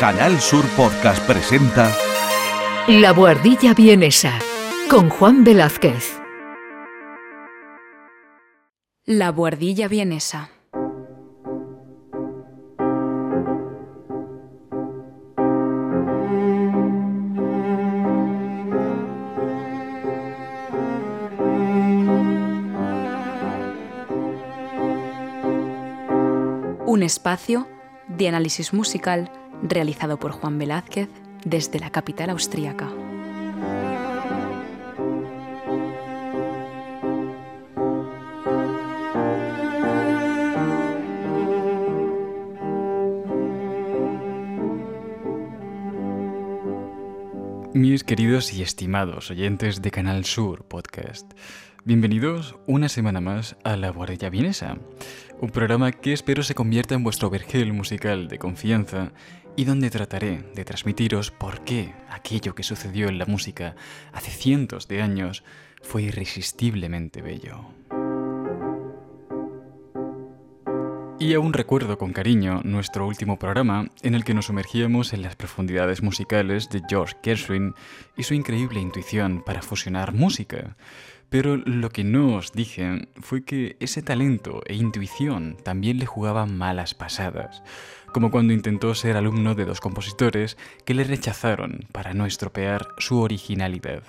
Canal Sur Podcast presenta La Buhardilla Vienesa con Juan Velázquez. La Buhardilla Vienesa. Un espacio de análisis musical realizado por Juan Velázquez desde la capital austríaca. Mis queridos y estimados oyentes de Canal Sur Podcast, bienvenidos una semana más a La Guardia Vienesa, un programa que espero se convierta en vuestro vergel musical de confianza y donde trataré de transmitiros por qué aquello que sucedió en la música hace cientos de años fue irresistiblemente bello. Y aún recuerdo con cariño nuestro último programa en el que nos sumergíamos en las profundidades musicales de George Gershwin y su increíble intuición para fusionar música. Pero lo que no os dije fue que ese talento e intuición también le jugaban malas pasadas, como cuando intentó ser alumno de dos compositores que le rechazaron para no estropear su originalidad.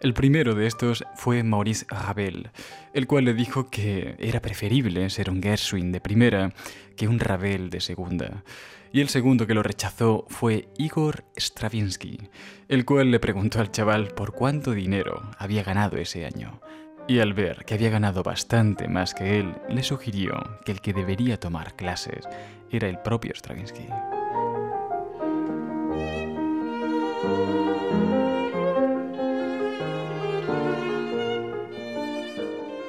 El primero de estos fue Maurice Ravel, el cual le dijo que era preferible ser un Gershwin de primera que un Ravel de segunda. Y el segundo que lo rechazó fue Igor Stravinsky, el cual le preguntó al chaval por cuánto dinero había ganado ese año. Y al ver que había ganado bastante más que él, le sugirió que el que debería tomar clases era el propio Stravinsky.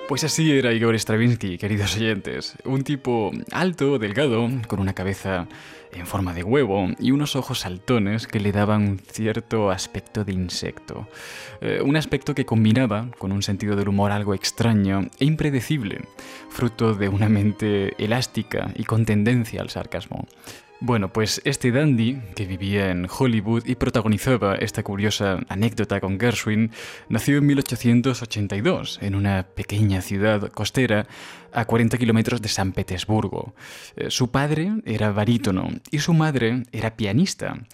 Pues así era Igor Stravinsky, queridos oyentes. Un tipo alto, delgado, con una cabeza en forma de huevo y unos ojos saltones que le daban un cierto aspecto de insecto. Eh, un aspecto que combinaba con un sentido del humor algo extraño e impredecible, fruto de una mente elástica y con tendencia al sarcasmo. Bueno, pues este dandy, que vivía en Hollywood y protagonizaba esta curiosa anécdota con Gershwin, nació en 1882 en una pequeña ciudad costera a 40 kilómetros de San Petersburgo. Eh, su padre era barítono y su madre era pianista.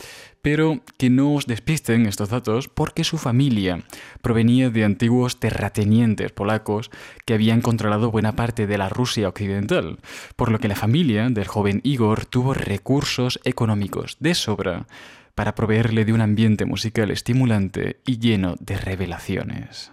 Pero que no os despisten estos datos porque su familia provenía de antiguos terratenientes polacos que habían controlado buena parte de la Rusia occidental, por lo que la familia del joven Igor tuvo recursos económicos de sobra para proveerle de un ambiente musical estimulante y lleno de revelaciones.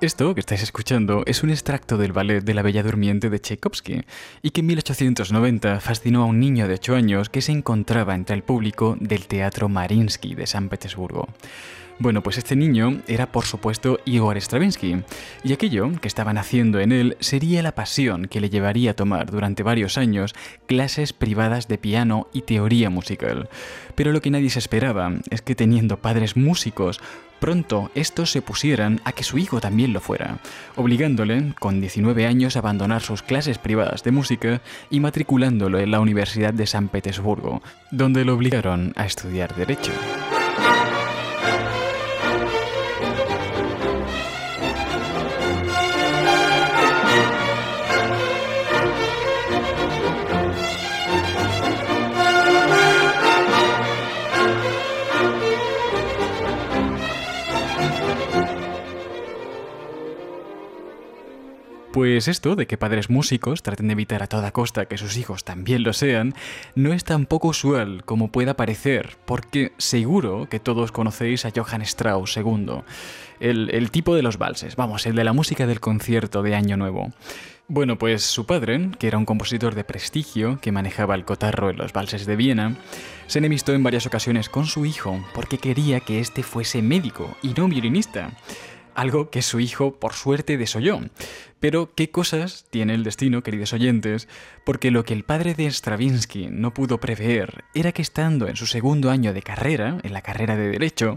Esto que estáis escuchando es un extracto del ballet de la Bella Durmiente de Tchaikovsky y que en 1890 fascinó a un niño de 8 años que se encontraba entre el público del Teatro Marinsky de San Petersburgo. Bueno, pues este niño era por supuesto Igor Stravinsky, y aquello que estaban haciendo en él sería la pasión que le llevaría a tomar durante varios años clases privadas de piano y teoría musical. Pero lo que nadie se esperaba es que teniendo padres músicos, pronto estos se pusieran a que su hijo también lo fuera, obligándole, con 19 años, a abandonar sus clases privadas de música y matriculándolo en la Universidad de San Petersburgo, donde lo obligaron a estudiar Derecho. Pues esto de que padres músicos traten de evitar a toda costa que sus hijos también lo sean, no es tan poco usual como pueda parecer, porque seguro que todos conocéis a Johann Strauss II, el, el tipo de los valses, vamos, el de la música del concierto de Año Nuevo. Bueno, pues su padre, que era un compositor de prestigio que manejaba el cotarro en los valses de Viena, se enemistó en varias ocasiones con su hijo porque quería que éste fuese médico y no violinista algo que su hijo por suerte desoyó. Pero qué cosas tiene el destino, queridos oyentes, porque lo que el padre de Stravinsky no pudo prever era que estando en su segundo año de carrera, en la carrera de Derecho,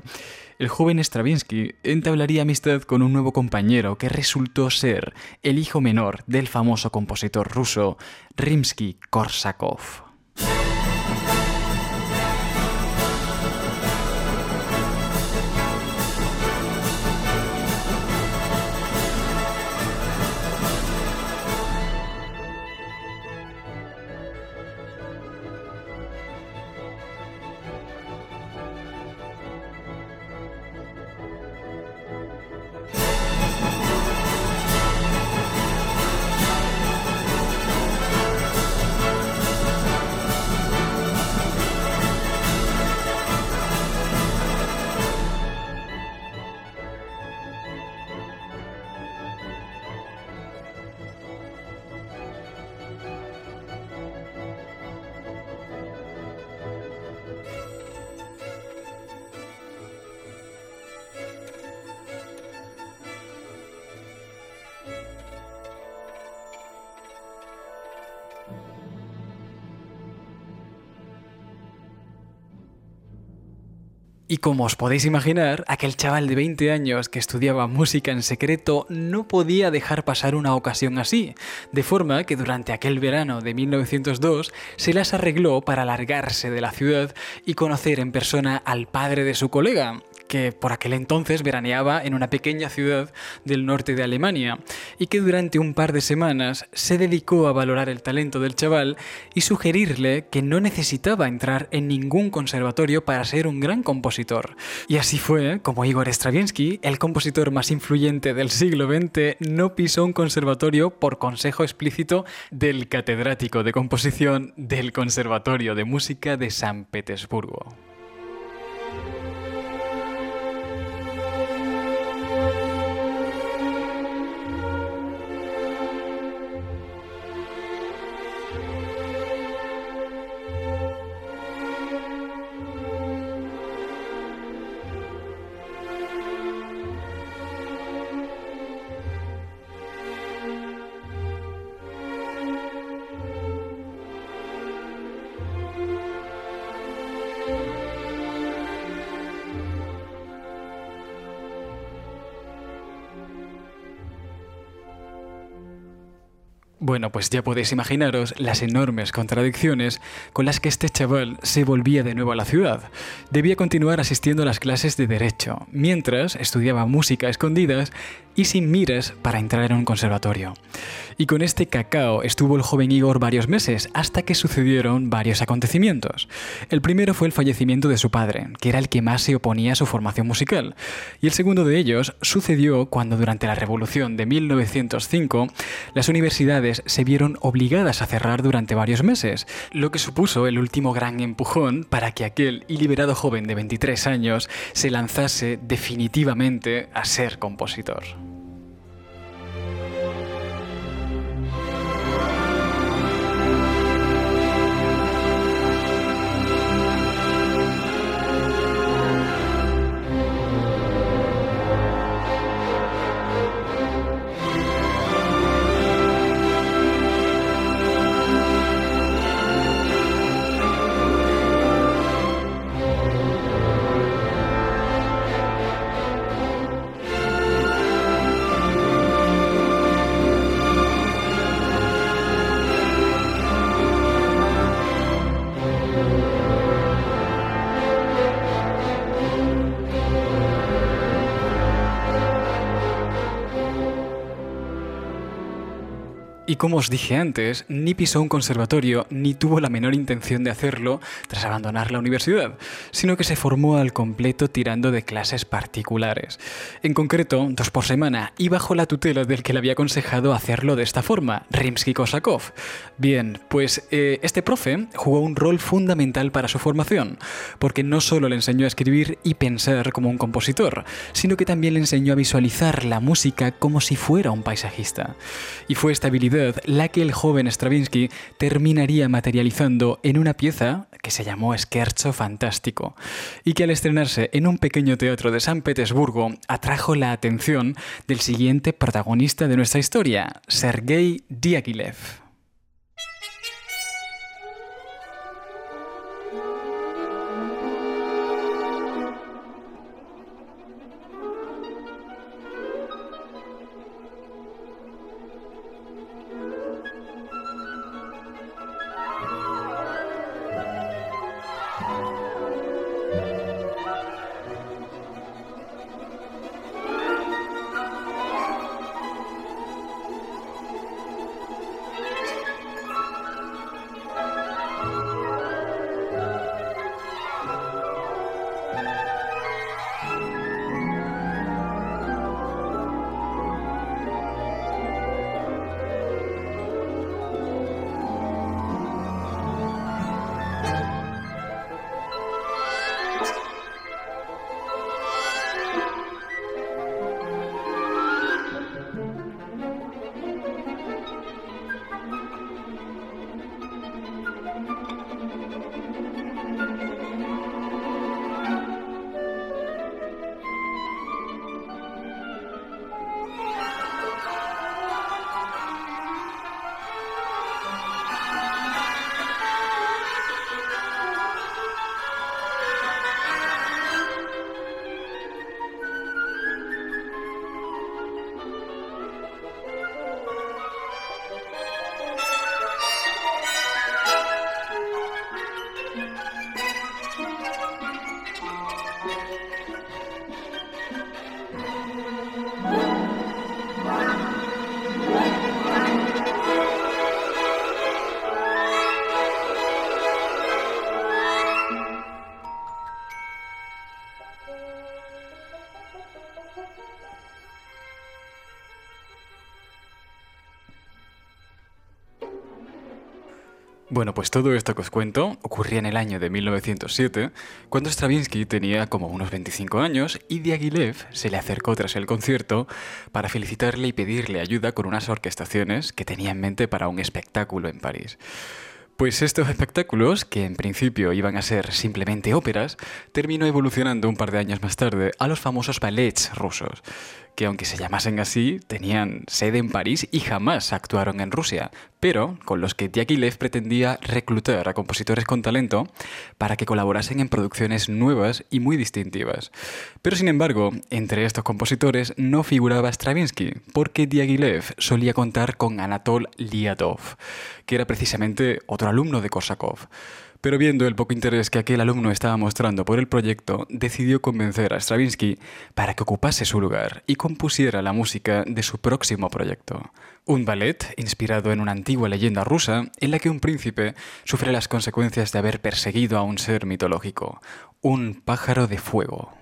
el joven Stravinsky entablaría amistad con un nuevo compañero que resultó ser el hijo menor del famoso compositor ruso Rimsky-Korsakov. Como os podéis imaginar, aquel chaval de 20 años que estudiaba música en secreto no podía dejar pasar una ocasión así, de forma que durante aquel verano de 1902 se las arregló para largarse de la ciudad y conocer en persona al padre de su colega, que por aquel entonces veraneaba en una pequeña ciudad del norte de Alemania y que durante un par de semanas se dedicó a valorar el talento del chaval y sugerirle que no necesitaba entrar en ningún conservatorio para ser un gran compositor. Y así fue como Igor Stravinsky, el compositor más influyente del siglo XX, no pisó un conservatorio por consejo explícito del catedrático de composición del Conservatorio de Música de San Petersburgo. Bueno, pues ya podéis imaginaros las enormes contradicciones con las que este chaval se volvía de nuevo a la ciudad. Debía continuar asistiendo a las clases de derecho, mientras estudiaba música a escondidas y sin miras para entrar en un conservatorio. Y con este cacao estuvo el joven Igor varios meses, hasta que sucedieron varios acontecimientos. El primero fue el fallecimiento de su padre, que era el que más se oponía a su formación musical, y el segundo de ellos sucedió cuando durante la Revolución de 1905 las universidades se vieron obligadas a cerrar durante varios meses, lo que supuso el último gran empujón para que aquel iliberado joven de 23 años se lanzase definitivamente a ser compositor. Y como os dije antes, ni pisó un conservatorio ni tuvo la menor intención de hacerlo tras abandonar la universidad, sino que se formó al completo tirando de clases particulares. En concreto, dos por semana y bajo la tutela del que le había aconsejado hacerlo de esta forma, Rimsky-Kosakov. Bien, pues eh, este profe jugó un rol fundamental para su formación, porque no solo le enseñó a escribir y pensar como un compositor, sino que también le enseñó a visualizar la música como si fuera un paisajista. Y fue esta habilidad la que el joven Stravinsky terminaría materializando en una pieza que se llamó Scherzo Fantástico y que al estrenarse en un pequeño teatro de San Petersburgo atrajo la atención del siguiente protagonista de nuestra historia, Sergei Diaghilev. Bueno, pues todo esto que os cuento ocurría en el año de 1907, cuando Stravinsky tenía como unos 25 años y Diaghilev se le acercó tras el concierto para felicitarle y pedirle ayuda con unas orquestaciones que tenía en mente para un espectáculo en París. Pues estos espectáculos, que en principio iban a ser simplemente óperas, terminó evolucionando un par de años más tarde a los famosos ballets rusos que aunque se llamasen así, tenían sede en París y jamás actuaron en Rusia, pero con los que Diaghilev pretendía reclutar a compositores con talento para que colaborasen en producciones nuevas y muy distintivas. Pero sin embargo, entre estos compositores no figuraba Stravinsky, porque Diaghilev solía contar con Anatol Liadov, que era precisamente otro alumno de Korsakov. Pero viendo el poco interés que aquel alumno estaba mostrando por el proyecto, decidió convencer a Stravinsky para que ocupase su lugar y compusiera la música de su próximo proyecto. Un ballet inspirado en una antigua leyenda rusa en la que un príncipe sufre las consecuencias de haber perseguido a un ser mitológico, un pájaro de fuego.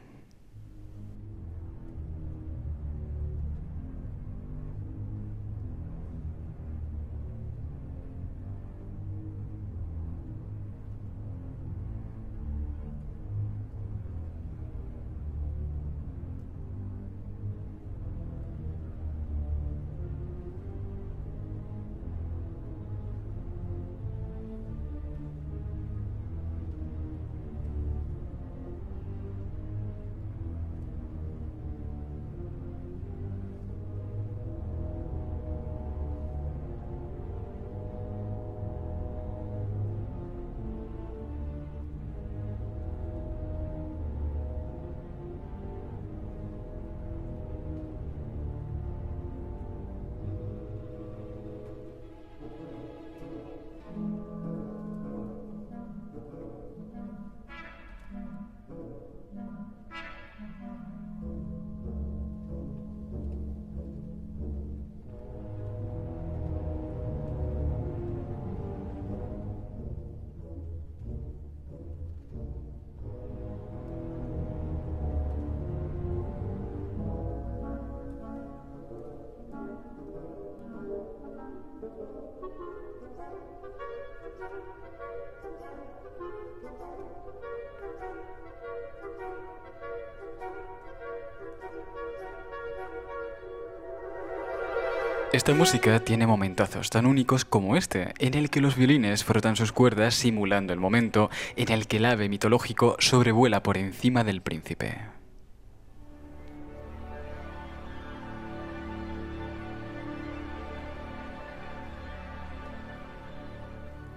Esta música tiene momentazos tan únicos como este, en el que los violines frotan sus cuerdas simulando el momento en el que el ave mitológico sobrevuela por encima del príncipe.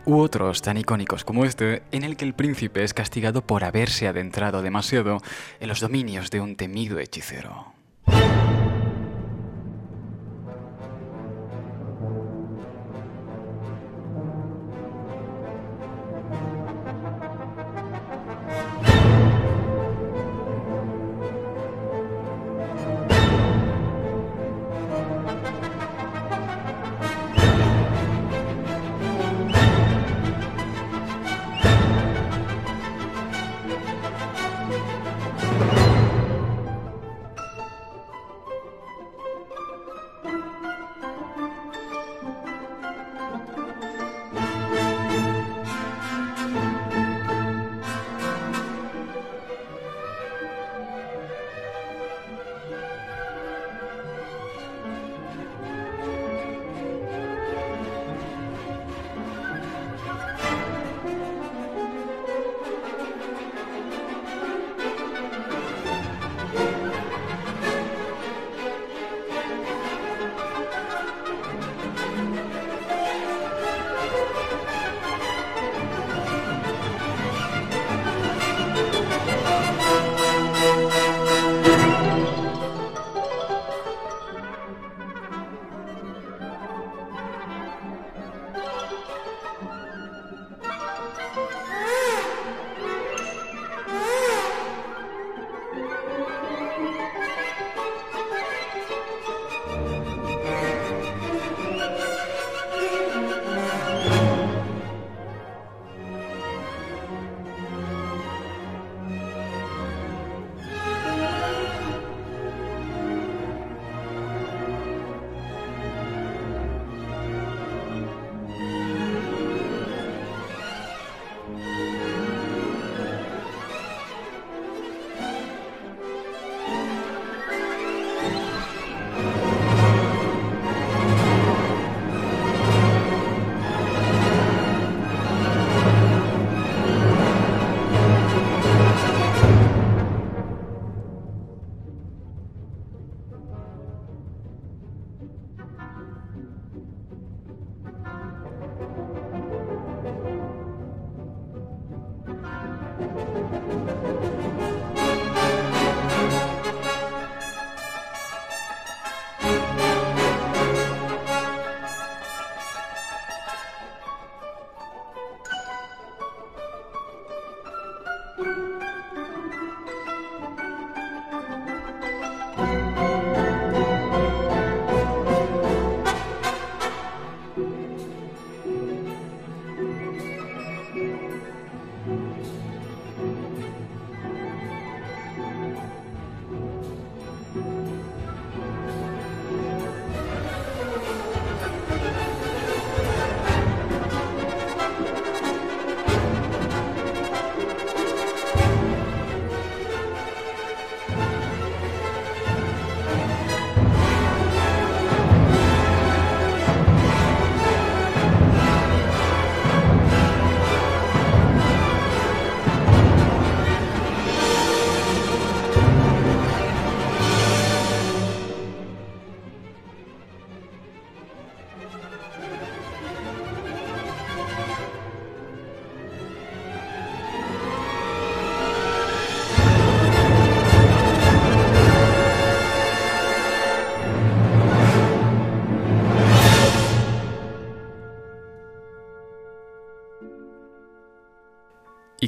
U otros tan icónicos como este, en el que el príncipe es castigado por haberse adentrado demasiado en los dominios de un temido hechicero.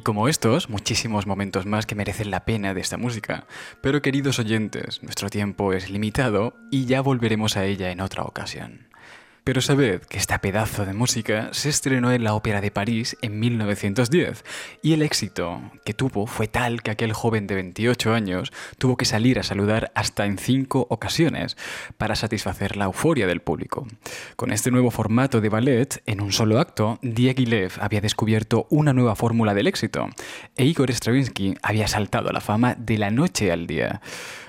Como estos, muchísimos momentos más que merecen la pena de esta música. Pero queridos oyentes, nuestro tiempo es limitado y ya volveremos a ella en otra ocasión. Pero sabed que esta pedazo de música se estrenó en la Ópera de París en 1910 y el éxito que tuvo fue tal que aquel joven de 28 años tuvo que salir a saludar hasta en cinco ocasiones para satisfacer la euforia del público. Con este nuevo formato de ballet, en un solo acto, Diaghilev había descubierto una nueva fórmula del éxito e Igor Stravinsky había saltado a la fama de la noche al día.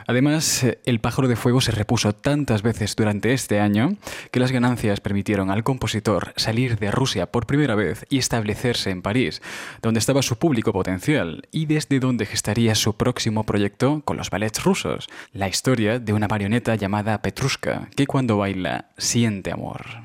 Además, el pájaro de fuego se repuso tantas veces durante este año que las ganancias permitieron al compositor salir de Rusia por primera vez y establecerse en París, donde estaba su público potencial y desde donde gestaría su próximo proyecto con los ballets rusos, la historia de una marioneta llamada Petrushka, que cuando baila siente amor.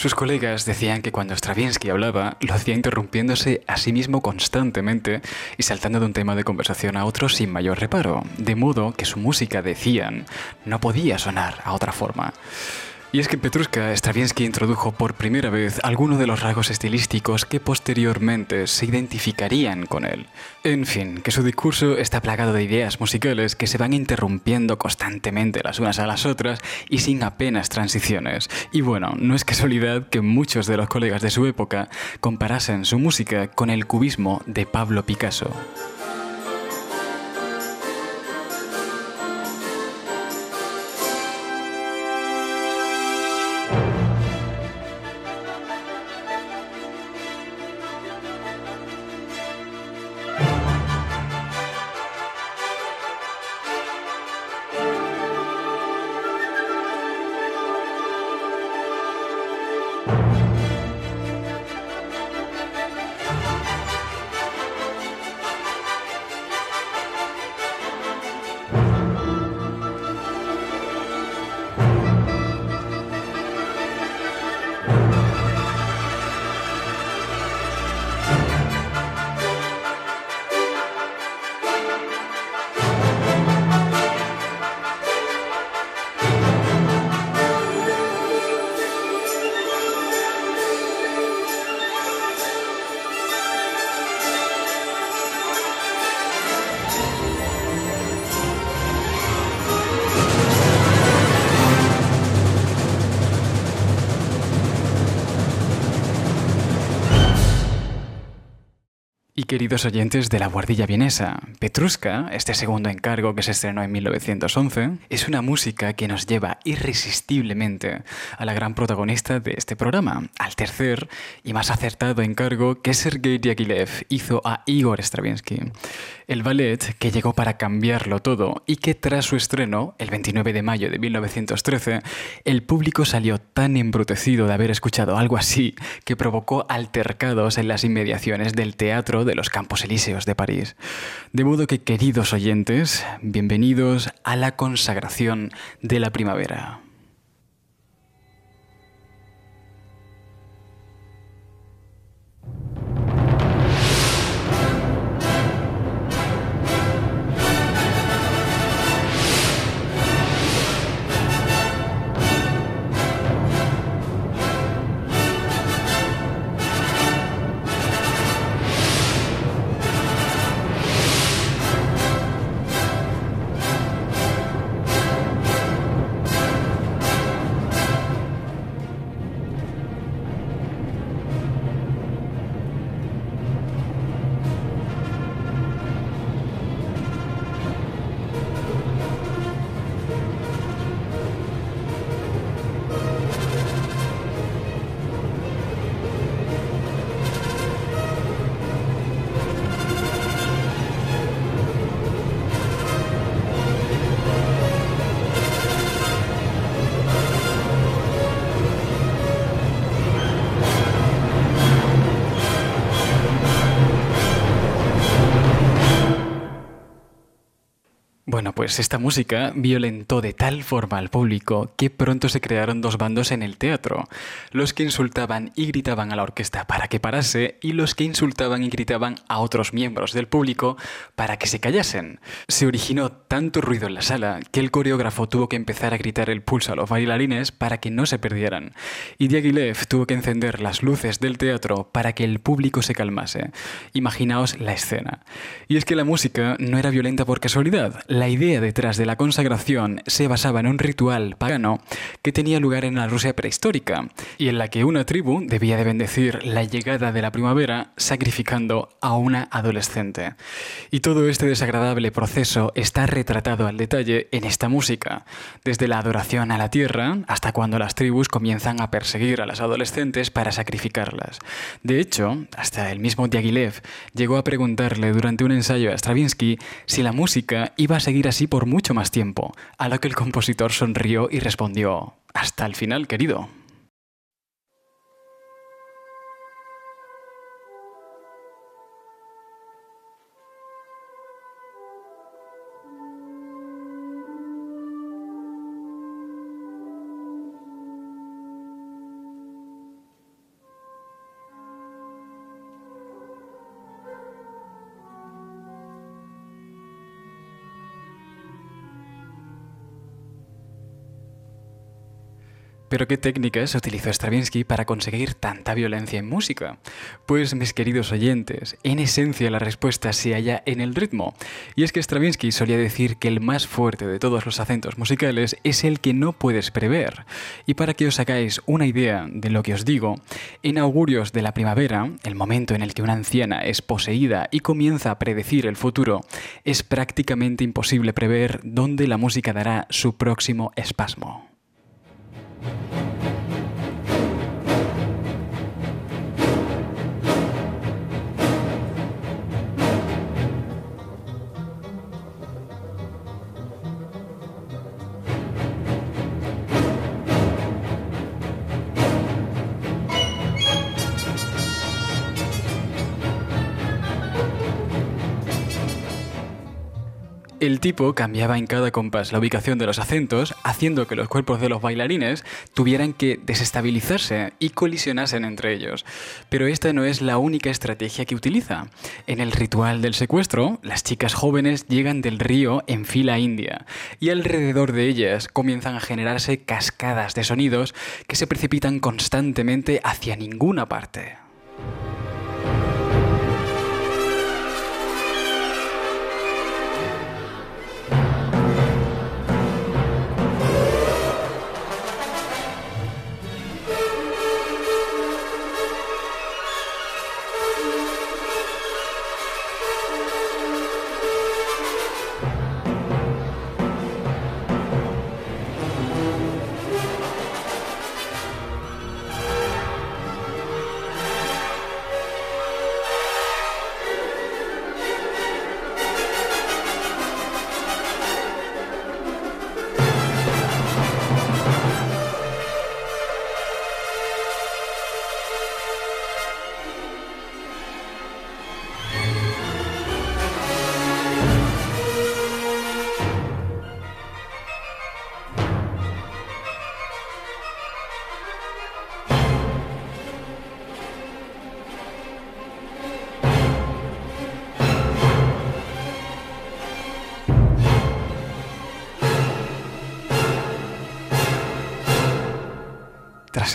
Sus colegas decían que cuando Stravinsky hablaba, lo hacía interrumpiéndose a sí mismo constantemente y saltando de un tema de conversación a otro sin mayor reparo, de modo que su música, decían, no podía sonar a otra forma. Y es que Petrushka Stravinsky introdujo por primera vez algunos de los rasgos estilísticos que posteriormente se identificarían con él. En fin, que su discurso está plagado de ideas musicales que se van interrumpiendo constantemente las unas a las otras y sin apenas transiciones. Y bueno, no es casualidad que muchos de los colegas de su época comparasen su música con el cubismo de Pablo Picasso. Queridos oyentes de la Guardilla Vienesa, Petrushka, este segundo encargo que se estrenó en 1911, es una música que nos lleva irresistiblemente a la gran protagonista de este programa, al tercer y más acertado encargo que Sergei Diaghilev hizo a Igor Stravinsky el ballet que llegó para cambiarlo todo y que tras su estreno, el 29 de mayo de 1913, el público salió tan embrutecido de haber escuchado algo así que provocó altercados en las inmediaciones del Teatro de los Campos Elíseos de París. De modo que, queridos oyentes, bienvenidos a la consagración de la primavera. Pues esta música violentó de tal forma al público que pronto se crearon dos bandos en el teatro, los que insultaban y gritaban a la orquesta para que parase y los que insultaban y gritaban a otros miembros del público para que se callasen. Se originó tanto ruido en la sala que el coreógrafo tuvo que empezar a gritar el pulso a los bailarines para que no se perdieran, y Diaghilev tuvo que encender las luces del teatro para que el público se calmase. Imaginaos la escena. Y es que la música no era violenta por casualidad, la idea detrás de la consagración se basaba en un ritual pagano que tenía lugar en la Rusia prehistórica y en la que una tribu debía de bendecir la llegada de la primavera sacrificando a una adolescente. Y todo este desagradable proceso está retratado al detalle en esta música, desde la adoración a la tierra hasta cuando las tribus comienzan a perseguir a las adolescentes para sacrificarlas. De hecho, hasta el mismo Diaghilev llegó a preguntarle durante un ensayo a Stravinsky si la música iba a seguir así por mucho más tiempo, a lo que el compositor sonrió y respondió, hasta el final, querido. Pero ¿qué técnicas utilizó Stravinsky para conseguir tanta violencia en música? Pues mis queridos oyentes, en esencia la respuesta se halla en el ritmo. Y es que Stravinsky solía decir que el más fuerte de todos los acentos musicales es el que no puedes prever. Y para que os hagáis una idea de lo que os digo, en Augurios de la Primavera, el momento en el que una anciana es poseída y comienza a predecir el futuro, es prácticamente imposible prever dónde la música dará su próximo espasmo. El tipo cambiaba en cada compás la ubicación de los acentos, haciendo que los cuerpos de los bailarines tuvieran que desestabilizarse y colisionasen entre ellos. Pero esta no es la única estrategia que utiliza. En el ritual del secuestro, las chicas jóvenes llegan del río en fila india, y alrededor de ellas comienzan a generarse cascadas de sonidos que se precipitan constantemente hacia ninguna parte.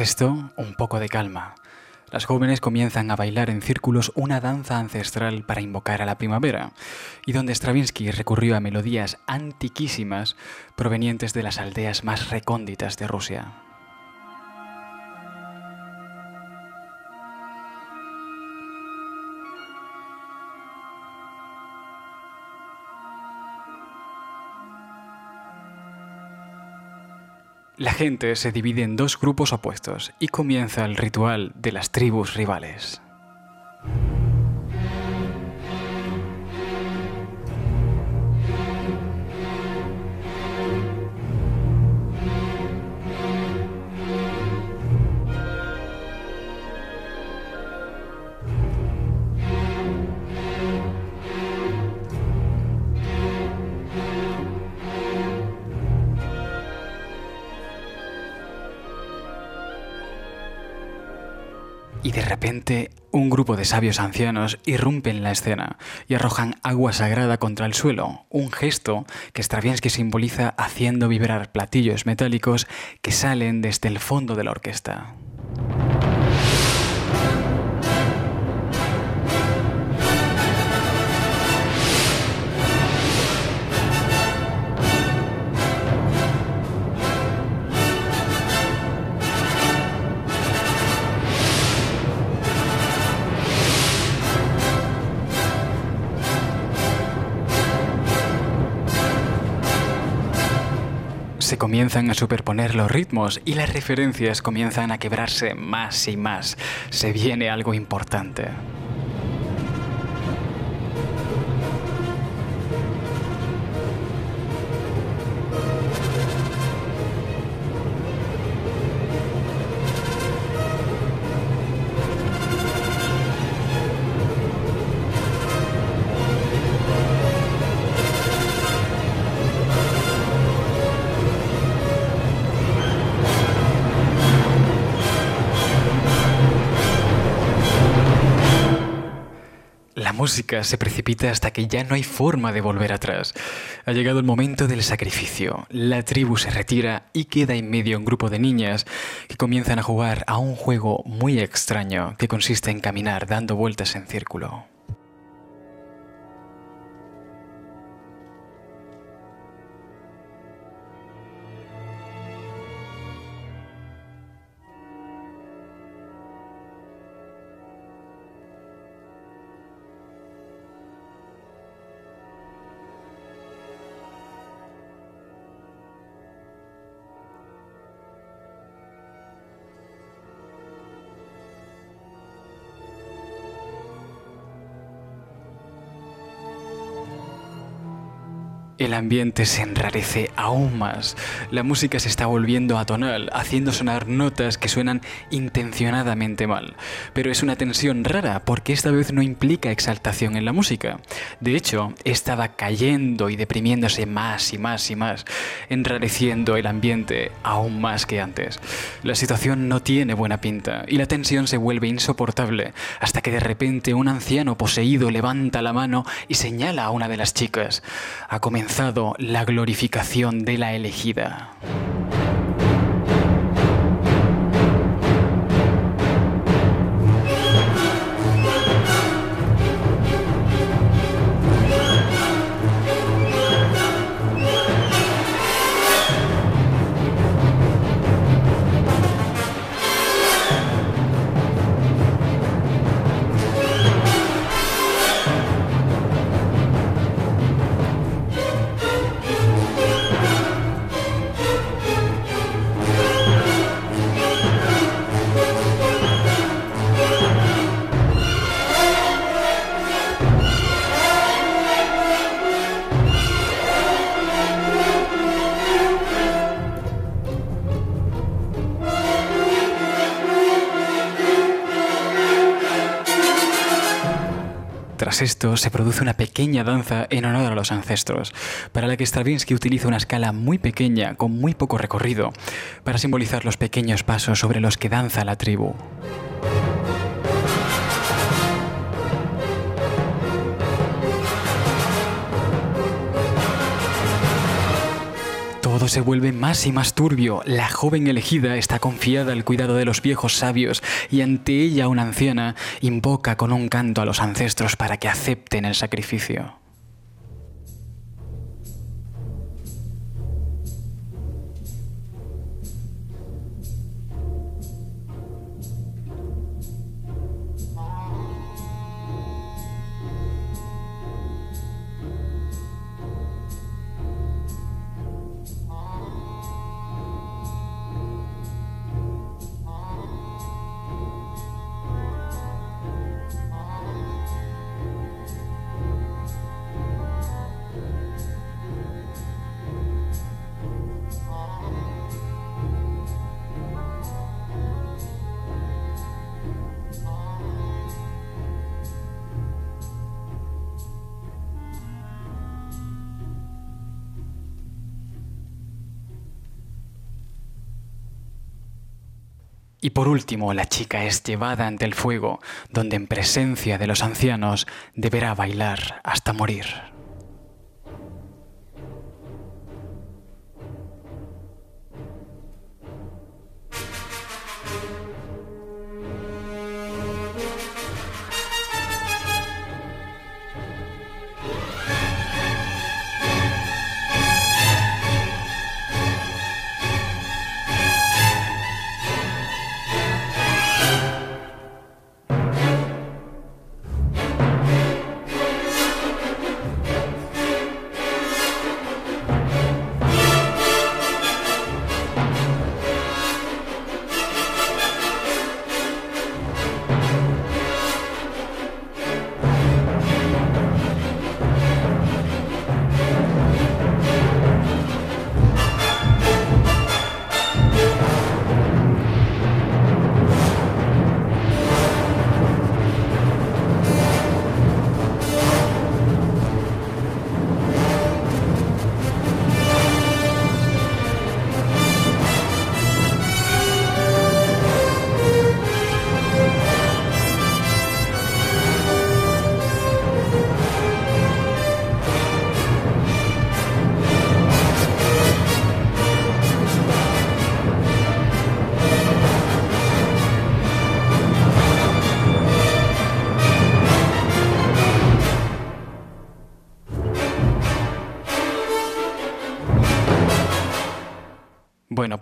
Esto, un poco de calma. Las jóvenes comienzan a bailar en círculos una danza ancestral para invocar a la primavera, y donde Stravinsky recurrió a melodías antiquísimas provenientes de las aldeas más recónditas de Rusia. La gente se divide en dos grupos opuestos y comienza el ritual de las tribus rivales. Grupo de sabios ancianos irrumpen la escena y arrojan agua sagrada contra el suelo, un gesto que Stravinsky simboliza haciendo vibrar platillos metálicos que salen desde el fondo de la orquesta. Comienzan a superponer los ritmos y las referencias comienzan a quebrarse más y más. Se viene algo importante. Música se precipita hasta que ya no hay forma de volver atrás. Ha llegado el momento del sacrificio. La tribu se retira y queda en medio un grupo de niñas que comienzan a jugar a un juego muy extraño que consiste en caminar dando vueltas en círculo. Ambiente se enrarece aún más. La música se está volviendo atonal, haciendo sonar notas que suenan intencionadamente mal. Pero es una tensión rara porque esta vez no implica exaltación en la música. De hecho, estaba cayendo y deprimiéndose más y más y más, enrareciendo el ambiente aún más que antes. La situación no tiene buena pinta y la tensión se vuelve insoportable hasta que de repente un anciano poseído levanta la mano y señala a una de las chicas. La glorificación de la elegida. Esto se produce una pequeña danza en honor a los ancestros, para la que Stravinsky utiliza una escala muy pequeña con muy poco recorrido, para simbolizar los pequeños pasos sobre los que danza la tribu. Se vuelve más y más turbio. La joven elegida está confiada al cuidado de los viejos sabios y ante ella una anciana invoca con un canto a los ancestros para que acepten el sacrificio. Por último, la chica es llevada ante el fuego, donde en presencia de los ancianos deberá bailar hasta morir.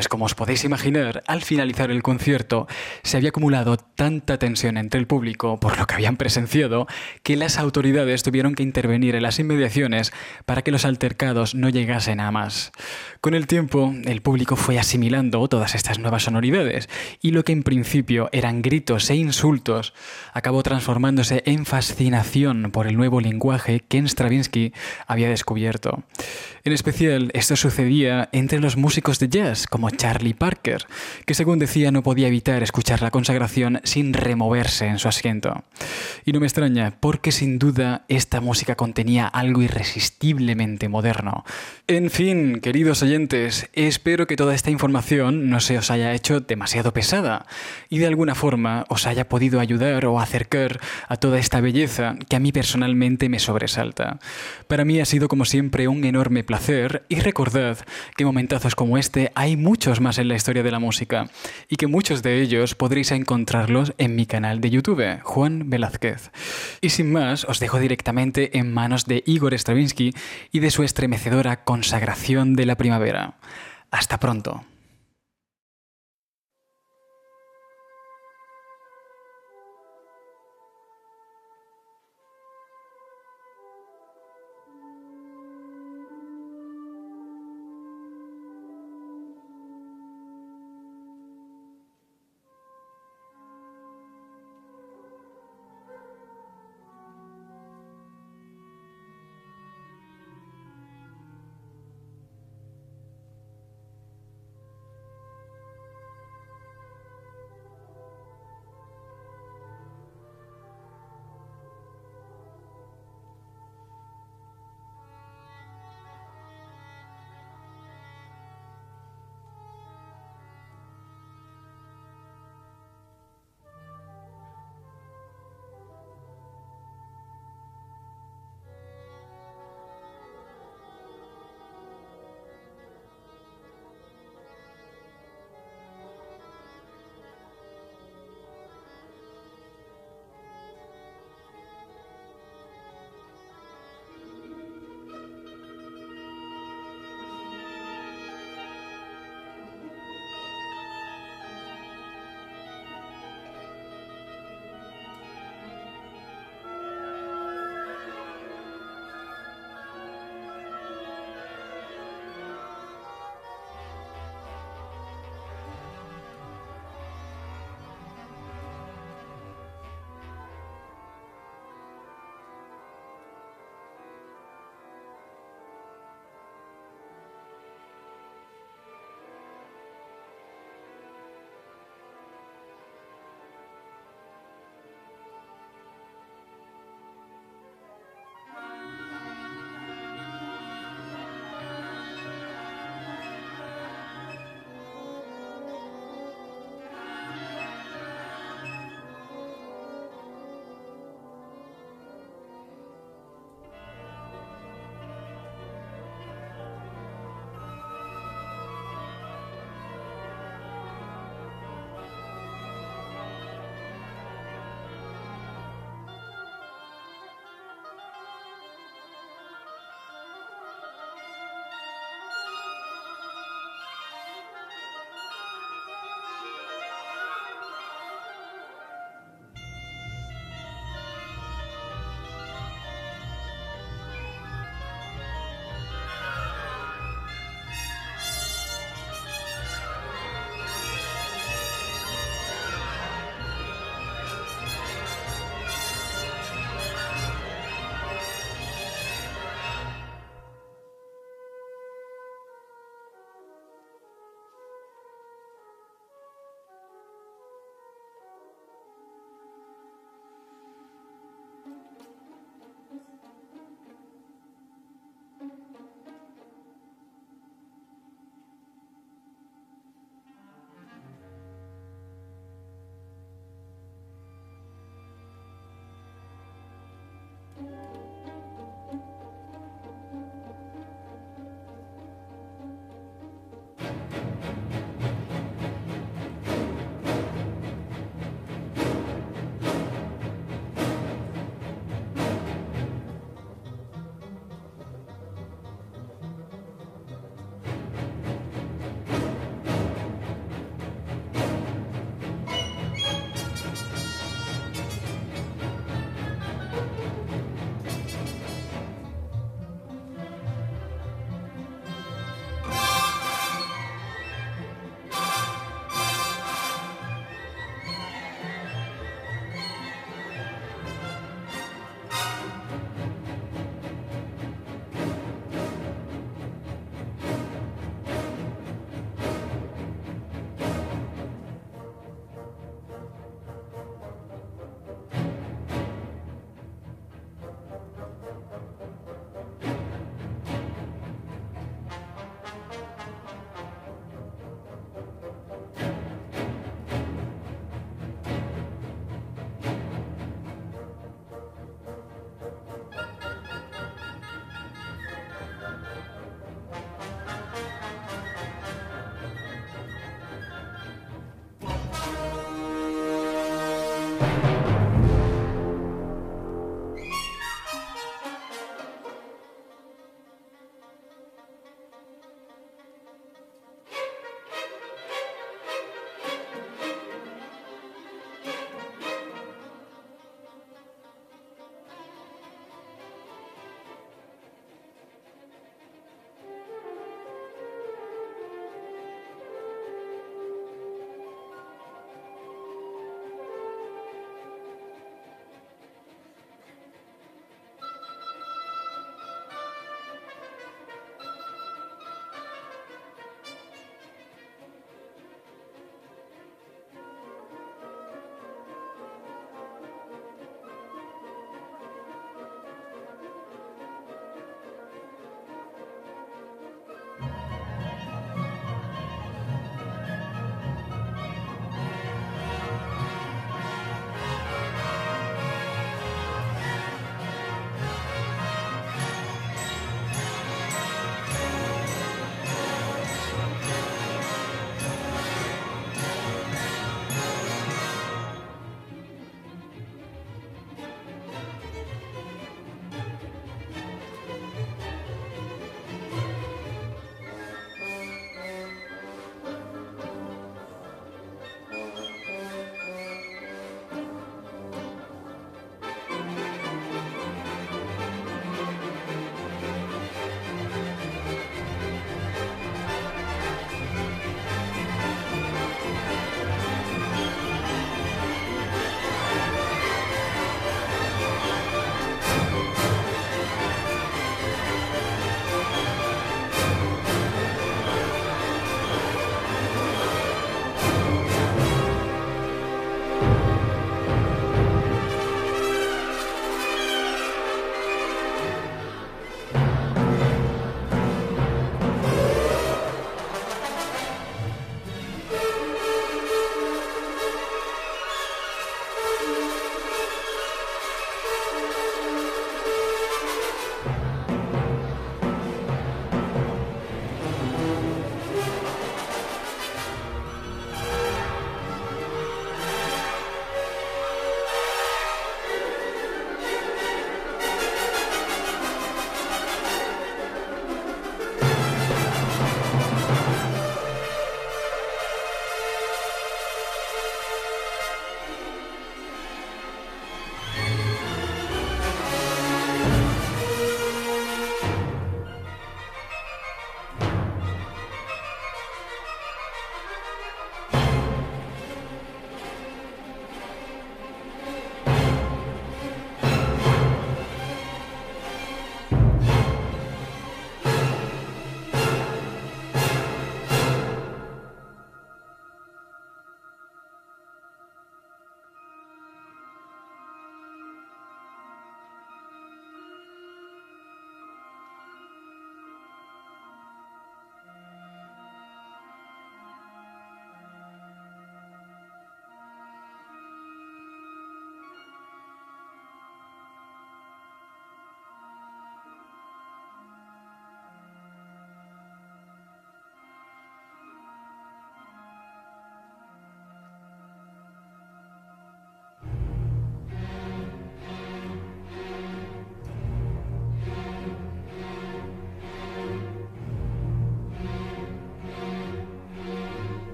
Pues como os podéis imaginar, al finalizar el concierto se había acumulado tanta tensión entre el público por lo que habían presenciado que las autoridades tuvieron que intervenir en las inmediaciones para que los altercados no llegasen a más. Con el tiempo, el público fue asimilando todas estas nuevas sonoridades y lo que en principio eran gritos e insultos acabó transformándose en fascinación por el nuevo lenguaje que Stravinsky había descubierto. En especial, esto sucedía entre los músicos de jazz, como Charlie Parker, que según decía no podía evitar escuchar la consagración sin removerse en su asiento. Y no me extraña, porque sin duda esta música contenía algo irresistiblemente moderno. En fin, queridos oyentes, espero que toda esta información no se os haya hecho demasiado pesada y de alguna forma os haya podido ayudar o acercar a toda esta belleza que a mí personalmente me sobresalta. Para mí ha sido como siempre un enorme placer y recordad que momentazos como este hay muchos más en la historia de la música y que muchos de ellos podréis encontrarlos en mi canal de YouTube, Juan Velázquez. Y sin más, os dejo directamente en manos de Igor Stravinsky y de su estremecedora consagración de la primavera. Hasta pronto.